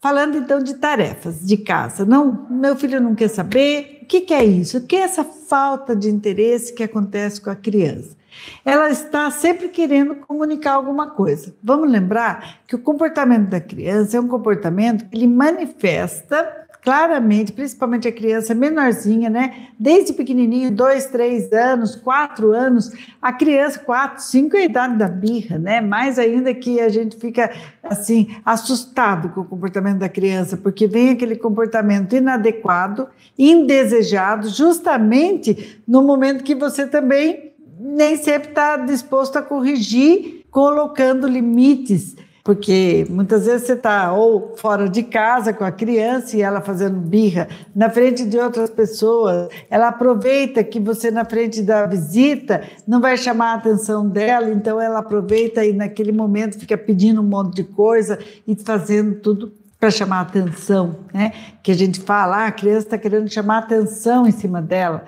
Falando então de tarefas de casa, não, meu filho não quer saber, o que, que é isso? O que é essa falta de interesse que acontece com a criança? Ela está sempre querendo comunicar alguma coisa. Vamos lembrar que o comportamento da criança é um comportamento que ele manifesta claramente, principalmente a criança menorzinha, né? Desde pequenininho, dois, três anos, quatro anos, a criança, quatro, cinco é a idade da birra, né? Mais ainda que a gente fica, assim, assustado com o comportamento da criança, porque vem aquele comportamento inadequado, indesejado, justamente no momento que você também nem sempre está disposto a corrigir, colocando limites porque muitas vezes você está ou fora de casa com a criança e ela fazendo birra na frente de outras pessoas, ela aproveita que você na frente da visita não vai chamar a atenção dela, então ela aproveita e naquele momento fica pedindo um monte de coisa e fazendo tudo para chamar a atenção, né? Que a gente fala, ah, a criança está querendo chamar a atenção em cima dela.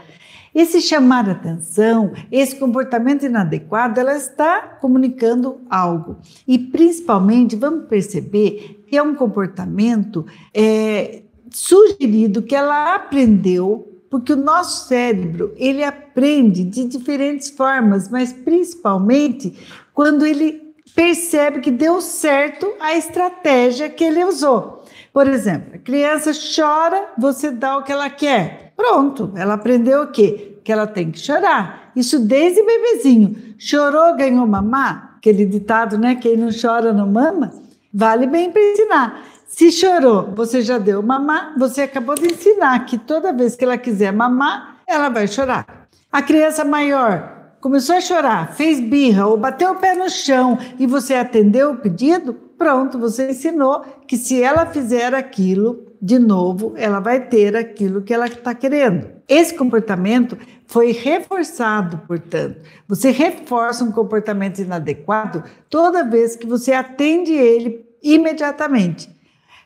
Esse chamar atenção, esse comportamento inadequado, ela está comunicando algo. E principalmente, vamos perceber que é um comportamento é, sugerido que ela aprendeu porque o nosso cérebro ele aprende de diferentes formas, mas principalmente quando ele percebe que deu certo a estratégia que ele usou. Por exemplo, a criança chora, você dá o que ela quer. Pronto, ela aprendeu o quê? Que ela tem que chorar. Isso desde bebezinho. Chorou, ganhou mamar? Aquele ditado, né? Quem não chora não mama. Vale bem para ensinar. Se chorou, você já deu mamar, você acabou de ensinar que toda vez que ela quiser mamar, ela vai chorar. A criança maior começou a chorar, fez birra ou bateu o pé no chão e você atendeu o pedido, pronto, você ensinou que se ela fizer aquilo, de novo, ela vai ter aquilo que ela está querendo. Esse comportamento foi reforçado, portanto. Você reforça um comportamento inadequado toda vez que você atende ele imediatamente.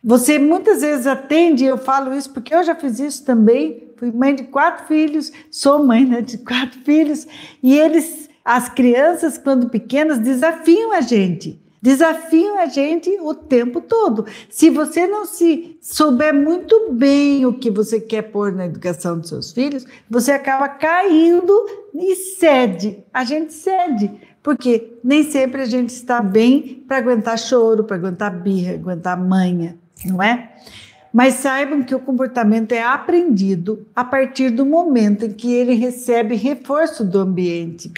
Você muitas vezes atende, eu falo isso porque eu já fiz isso também. Fui mãe de quatro filhos, sou mãe né, de quatro filhos, e eles, as crianças, quando pequenas, desafiam a gente desafiam a gente o tempo todo. Se você não se souber muito bem o que você quer pôr na educação dos seus filhos, você acaba caindo e cede. A gente cede, porque nem sempre a gente está bem para aguentar choro, para aguentar birra, aguentar manha, não é? Mas saibam que o comportamento é aprendido a partir do momento em que ele recebe reforço do ambiente.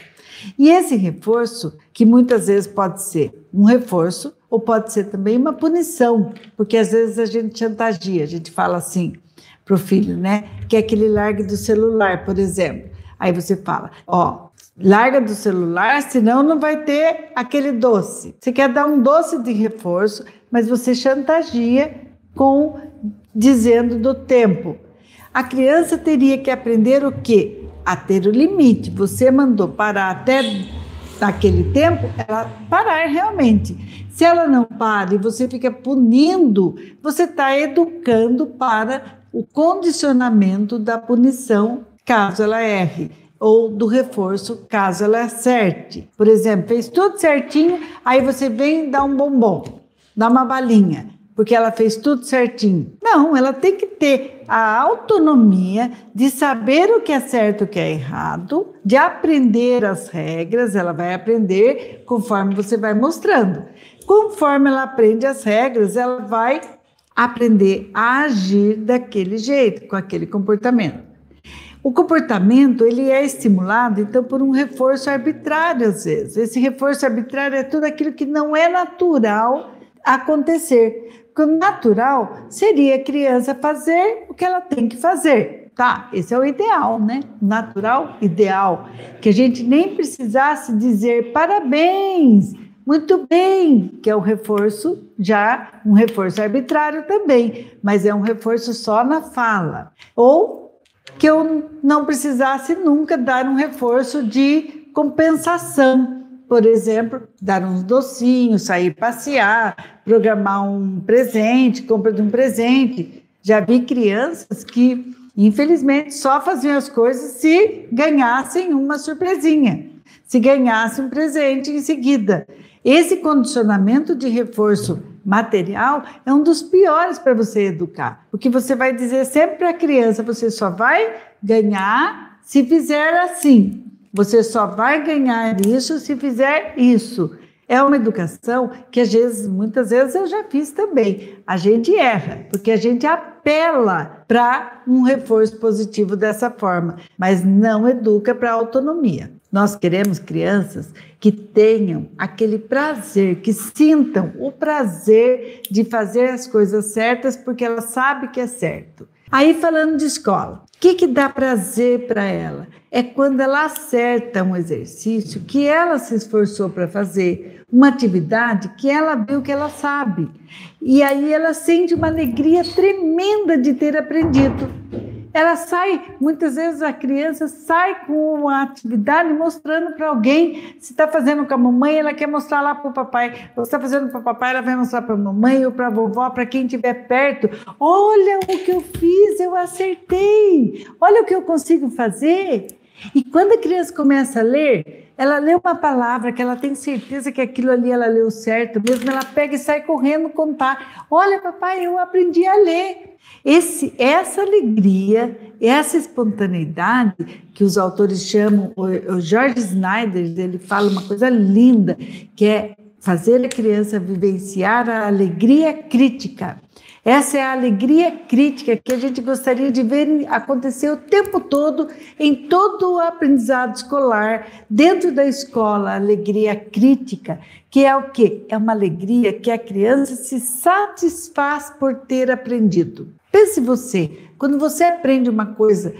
E esse reforço, que muitas vezes pode ser um reforço ou pode ser também uma punição, porque às vezes a gente chantageia, a gente fala assim para o filho, né? Que é que ele largue do celular, por exemplo. Aí você fala, ó, larga do celular, senão não vai ter aquele doce. Você quer dar um doce de reforço, mas você chantageia com dizendo do tempo. A criança teria que aprender o quê? A ter o limite. Você mandou parar até naquele tempo, ela parar realmente. Se ela não para e você fica punindo, você está educando para o condicionamento da punição caso ela erre ou do reforço caso ela acerte. Por exemplo, fez tudo certinho, aí você vem dar um bombom, dá uma balinha porque ela fez tudo certinho. Não, ela tem que ter a autonomia de saber o que é certo e o que é errado, de aprender as regras, ela vai aprender conforme você vai mostrando. Conforme ela aprende as regras, ela vai aprender a agir daquele jeito, com aquele comportamento. O comportamento ele é estimulado então por um reforço arbitrário às vezes. Esse reforço arbitrário é tudo aquilo que não é natural acontecer o natural seria a criança fazer o que ela tem que fazer. Tá, esse é o ideal, né? Natural, ideal. Que a gente nem precisasse dizer parabéns, muito bem, que é um reforço já, um reforço arbitrário também, mas é um reforço só na fala. Ou que eu não precisasse nunca dar um reforço de compensação, por exemplo, dar uns docinhos, sair passear, programar um presente, compra de um presente. Já vi crianças que, infelizmente, só faziam as coisas se ganhassem uma surpresinha, se ganhassem um presente em seguida. Esse condicionamento de reforço material é um dos piores para você educar, porque você vai dizer sempre para a criança: você só vai ganhar se fizer assim, você só vai ganhar isso se fizer isso. É uma educação que às vezes, muitas vezes eu já fiz também. A gente erra, porque a gente apela para um reforço positivo dessa forma, mas não educa para autonomia. Nós queremos crianças que tenham aquele prazer, que sintam o prazer de fazer as coisas certas porque ela sabe que é certo. Aí falando de escola, o que, que dá prazer para ela? É quando ela acerta um exercício que ela se esforçou para fazer, uma atividade que ela viu que ela sabe. E aí ela sente uma alegria tremenda de ter aprendido. Ela sai, muitas vezes a criança sai com uma atividade mostrando para alguém. Se está fazendo com a mamãe, ela quer mostrar lá para o papai. Se está fazendo para o papai, ela vai mostrar para a mamãe ou para a vovó, para quem estiver perto. Olha o que eu fiz, eu acertei. Olha o que eu consigo fazer. E quando a criança começa a ler, ela lê uma palavra que ela tem certeza que aquilo ali ela leu certo, mesmo ela pega e sai correndo contar. Olha, papai, eu aprendi a ler. Esse, essa alegria, essa espontaneidade que os autores chamam, o, George Snyder, ele fala uma coisa linda, que é fazer a criança vivenciar a alegria crítica. Essa é a alegria crítica que a gente gostaria de ver acontecer o tempo todo em todo o aprendizado escolar, dentro da escola, a alegria crítica, que é o quê? É uma alegria que a criança se satisfaz por ter aprendido. Pense você, quando você aprende uma coisa,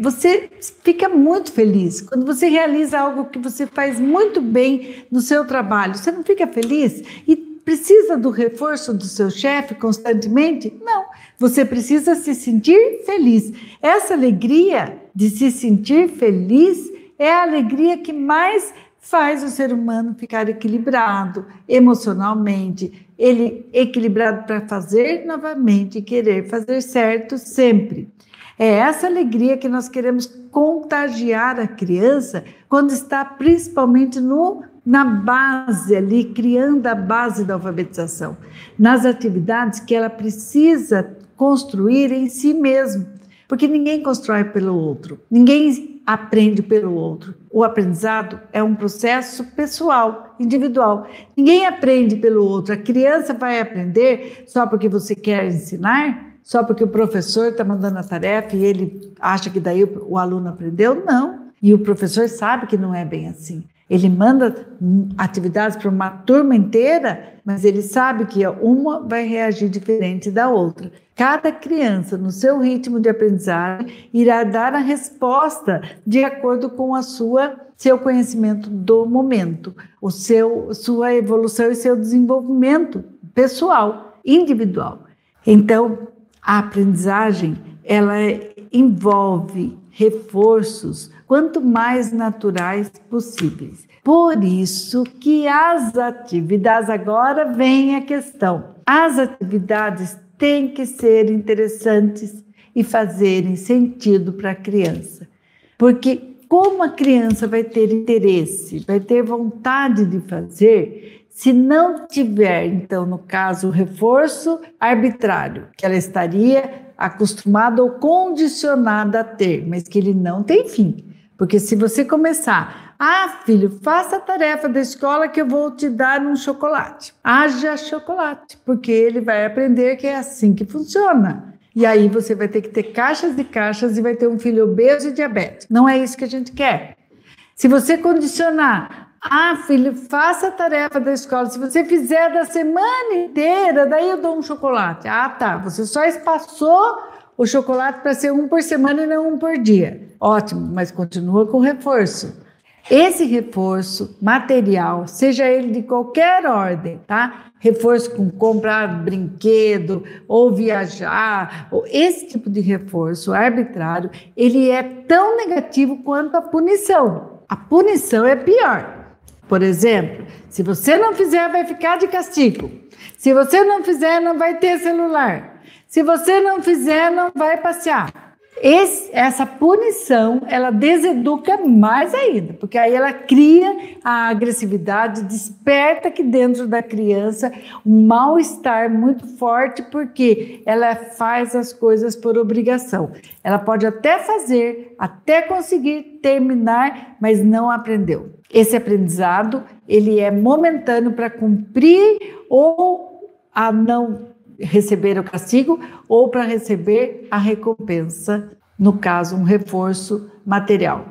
você fica muito feliz. Quando você realiza algo que você faz muito bem no seu trabalho, você não fica feliz? E precisa do reforço do seu chefe constantemente? Não. Você precisa se sentir feliz. Essa alegria de se sentir feliz é a alegria que mais faz o ser humano ficar equilibrado emocionalmente, ele equilibrado para fazer novamente querer fazer certo sempre. É essa alegria que nós queremos contagiar a criança quando está principalmente no na base ali, criando a base da alfabetização, nas atividades que ela precisa construir em si mesmo, porque ninguém constrói pelo outro, ninguém aprende pelo outro. O aprendizado é um processo pessoal, individual. Ninguém aprende pelo outro. A criança vai aprender só porque você quer ensinar, só porque o professor está mandando a tarefa e ele acha que daí o, aluno aprendeu? Não. E o professor sabe que não é bem assim. Ele manda atividades para uma turma inteira, mas ele sabe que uma vai reagir diferente da outra. Cada criança, no seu ritmo de aprendizagem, irá dar a resposta de acordo com a sua seu conhecimento do momento, o seu sua evolução e seu desenvolvimento pessoal, individual. Então, a aprendizagem ela envolve reforços quanto mais naturais possíveis. Por isso que as atividades, agora vem a questão, as atividades têm que ser interessantes e fazerem sentido para a criança. Porque como a criança vai ter interesse, vai ter vontade de fazer, se não tiver, então, no caso, o reforço arbitrário, que ela estaria acostumada ou condicionada a ter, mas que ele não tem fim. Porque se você começar, ah, filho, faça a tarefa da escola que eu vou te dar um chocolate. Haja chocolate, porque ele vai aprender que é assim que funciona. E aí você vai ter que ter caixas e caixas e vai ter um filho obeso e diabético. Não é isso que a gente quer. Se você condicionar, ah, filho, faça a tarefa da escola. Se você fizer da semana inteira, daí eu dou um chocolate. Ah, tá. Você só espaçou o chocolate para ser um por semana e não um por dia. Ótimo, mas continua com reforço. Esse reforço material, seja ele de qualquer ordem, tá? Reforço com comprar brinquedo ou viajar, ou esse tipo de reforço arbitrário, ele é tão negativo quanto a punição. A punição é pior. Por exemplo, se você não fizer, vai ficar de castigo. Se você não fizer, não vai ter celular. Se você não fizer, não vai passear. esse, essa punição, ela deseduca mais ainda, porque aí ela cria a agressividade, desperta aqui dentro da criança um mal-estar muito forte, porque ela faz as coisas por obrigação. Ela pode até fazer, até conseguir terminar, mas não aprendeu. Esse aprendizado, ele é momentâneo para cumprir ou a não receber o castigo ou para receber a recompensa, no caso, um reforço material.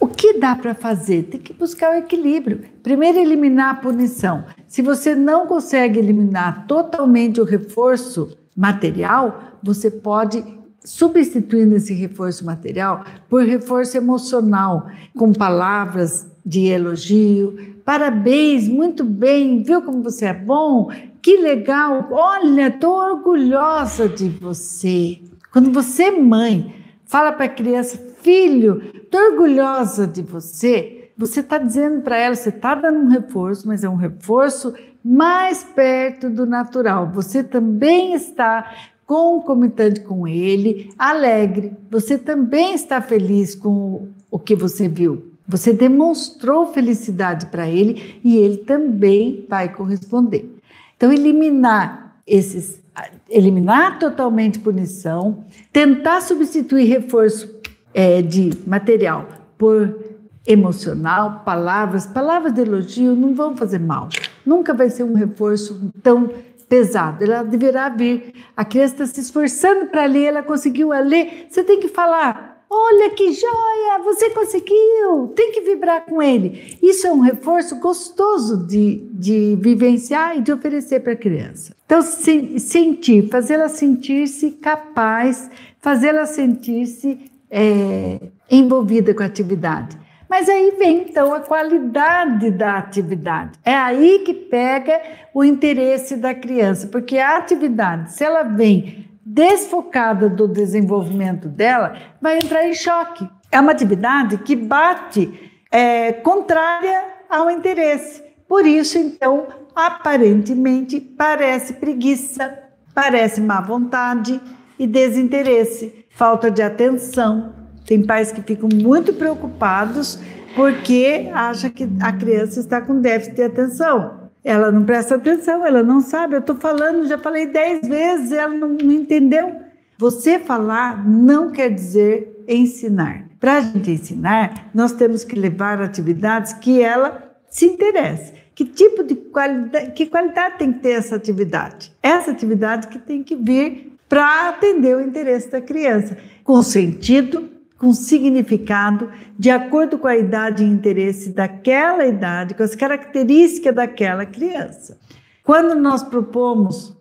O que dá para fazer? Tem que buscar o equilíbrio. Primeiro, eliminar a punição. Se você não consegue eliminar totalmente o reforço material, você pode substituir esse reforço material por reforço emocional, com palavras de elogio. Parabéns, muito bem, viu como você é bom? Que legal! Olha, estou orgulhosa de você. Quando você, mãe, fala para a criança, filho, estou orgulhosa de você, você está dizendo para ela, você está dando um reforço, mas é um reforço mais perto do natural. Você também está concomitante com ele, alegre. Você também está feliz com o que você viu. Você demonstrou felicidade para ele e ele também vai corresponder. Então, eliminar esses, eliminar totalmente punição, tentar substituir reforço é, de material por emocional, palavras, palavras de elogio não vão fazer mal. Nunca vai ser um reforço tão pesado. Ela deverá vir. A criança está se esforçando para ler, ela conseguiu ler. Você tem que falar Olha que joia, você conseguiu, tem que vibrar com ele. Isso é um reforço gostoso de, de vivenciar e de oferecer para a criança. Então, se, sentir, fazê-la sentir-se capaz, fazê-la sentir-se é, envolvida com a atividade. Mas aí vem então a qualidade da atividade. É aí que pega o interesse da criança, porque a atividade, se ela vem desfocada do desenvolvimento dela, vai entrar em choque. É uma atividade que bate é, contrária ao interesse. Por isso, então, aparentemente parece preguiça, parece má vontade e desinteresse, falta de atenção. Tem pais que ficam muito preocupados porque acham que a criança está com déficit de atenção ela não presta atenção, ela não sabe. Eu estou falando, já falei dez vezes, ela não, não entendeu. Você falar não quer dizer ensinar. Para a gente ensinar, nós temos que levar atividades que ela se interesse. Que tipo de qualidade, que qualidade tem que ter essa atividade? Essa atividade que tem que vir para atender o interesse da criança, com sentido, com significado, de acordo com a idade e interesse daquela idade, com as características daquela criança. Quando nós propomos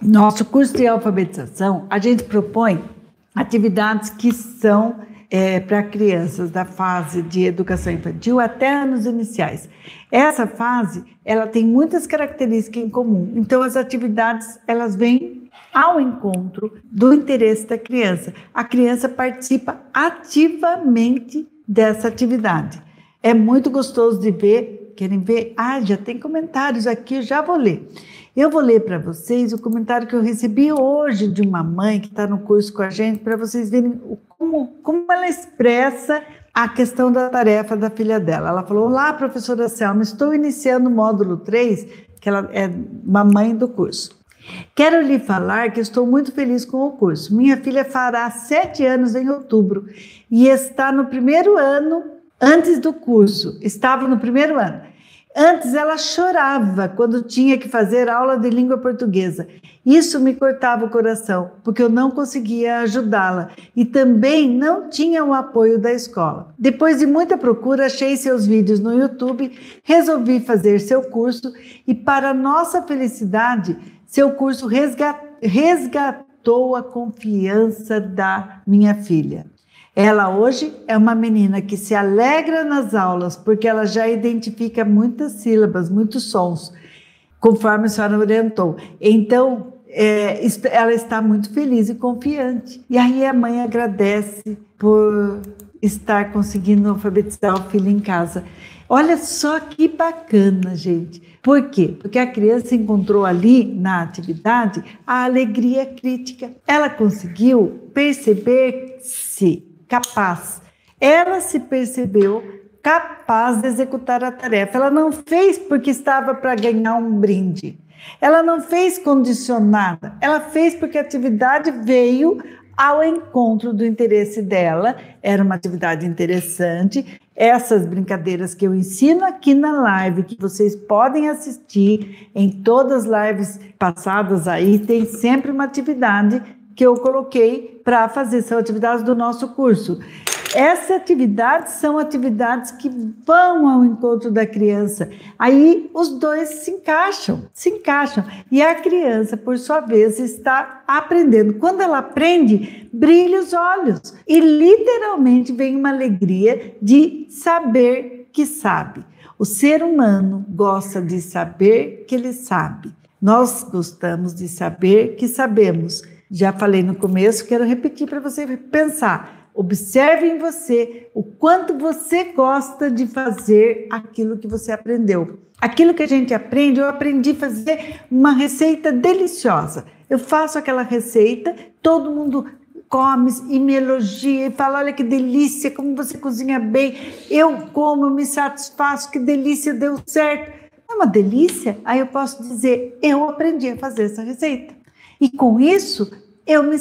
nosso curso de alfabetização, a gente propõe atividades que são é, para crianças da fase de educação infantil até anos iniciais. Essa fase, ela tem muitas características em comum. Então, as atividades, elas vêm ao encontro do interesse da criança. A criança participa ativamente dessa atividade. É muito gostoso de ver. Querem ver? Ah, já tem comentários aqui, já vou ler. Eu vou ler para vocês o comentário que eu recebi hoje de uma mãe que está no curso com a gente, para vocês verem como, como ela expressa a questão da tarefa da filha dela. Ela falou: Olá, professora Selma, estou iniciando o módulo 3, que ela é uma mãe do curso. Quero lhe falar que estou muito feliz com o curso. Minha filha fará sete anos em outubro e está no primeiro ano antes do curso. Estava no primeiro ano. Antes ela chorava quando tinha que fazer aula de língua portuguesa. Isso me cortava o coração, porque eu não conseguia ajudá-la e também não tinha o apoio da escola. Depois de muita procura, achei seus vídeos no YouTube, resolvi fazer seu curso e, para nossa felicidade, seu curso resgatou a confiança da minha filha. Ela hoje é uma menina que se alegra nas aulas porque ela já identifica muitas sílabas, muitos sons, conforme a senhora orientou. Então, é, ela está muito feliz e confiante. E aí a mãe agradece por estar conseguindo alfabetizar o filho em casa. Olha só que bacana, gente. Por quê? Porque a criança encontrou ali na atividade a alegria crítica. Ela conseguiu perceber-se capaz. Ela se percebeu capaz de executar a tarefa. Ela não fez porque estava para ganhar um brinde. Ela não fez condicionada. Ela fez porque a atividade veio ao encontro do interesse dela. Era uma atividade interessante. Essas brincadeiras que eu ensino aqui na live, que vocês podem assistir em todas as lives passadas aí, tem sempre uma atividade que eu coloquei para fazer, são atividades do nosso curso. Essas atividades são atividades que vão ao encontro da criança. Aí os dois se encaixam, se encaixam. E a criança, por sua vez, está aprendendo. Quando ela aprende, brilha os olhos. E literalmente vem uma alegria de saber que sabe. O ser humano gosta de saber que ele sabe. Nós gostamos de saber que sabemos. Já falei no começo, quero repetir para você pensar. Observe em você o quanto você gosta de fazer aquilo que você aprendeu. Aquilo que a gente aprende, eu aprendi a fazer uma receita deliciosa. Eu faço aquela receita, todo mundo come e me elogia e fala: olha que delícia, como você cozinha bem. Eu como, eu me satisfaço, que delícia, deu certo. É uma delícia? Aí eu posso dizer: eu aprendi a fazer essa receita. E com isso, eu me,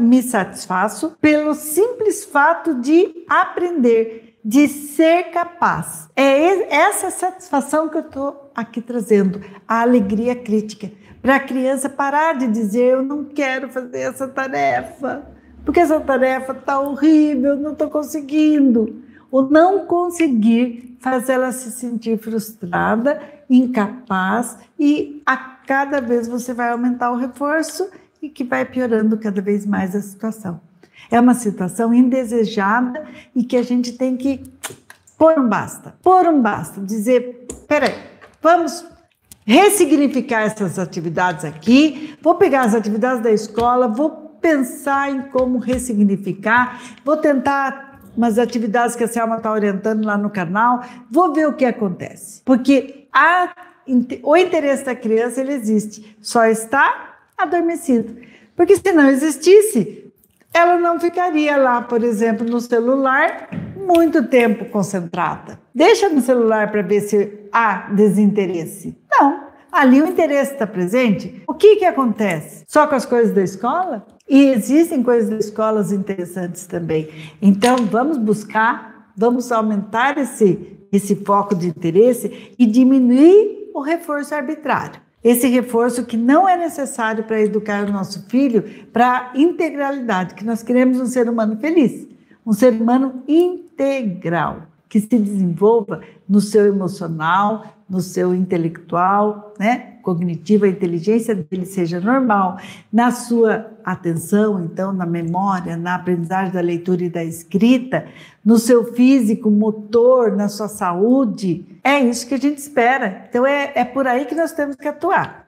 me satisfaço pelo simples fato de aprender, de ser capaz. É essa satisfação que eu estou aqui trazendo, a alegria crítica, para a criança parar de dizer: eu não quero fazer essa tarefa, porque essa tarefa está horrível, não estou conseguindo. O não conseguir faz ela se sentir frustrada, incapaz, e a cada vez você vai aumentar o reforço e que vai piorando cada vez mais a situação. É uma situação indesejada e que a gente tem que pôr um basta, pôr um basta, dizer, peraí, vamos ressignificar essas atividades aqui, vou pegar as atividades da escola, vou pensar em como ressignificar, vou tentar umas atividades que a Selma está orientando lá no canal, vou ver o que acontece. Porque a, o interesse da criança, ele existe, só está adormecido. Porque se não existisse, ela não ficaria lá, por exemplo, no celular muito tempo concentrada. Deixa no celular para ver se há desinteresse. Não, ali o interesse está presente. O que, que acontece? Só com as coisas da escola? E existem coisas da escola interessantes também. Então, vamos buscar, vamos aumentar esse, esse foco de interesse e diminuir o reforço arbitrário esse reforço que não é necessário para educar o nosso filho para a integralidade, que nós queremos um ser humano feliz, um ser humano integral, que se desenvolva no seu emocional, no seu intelectual, né? Cognitiva, a inteligência dele seja normal, na sua atenção, então, na memória, na aprendizagem da leitura e da escrita, no seu físico, motor, na sua saúde. É isso que a gente espera. Então, é, é por aí que nós temos que atuar.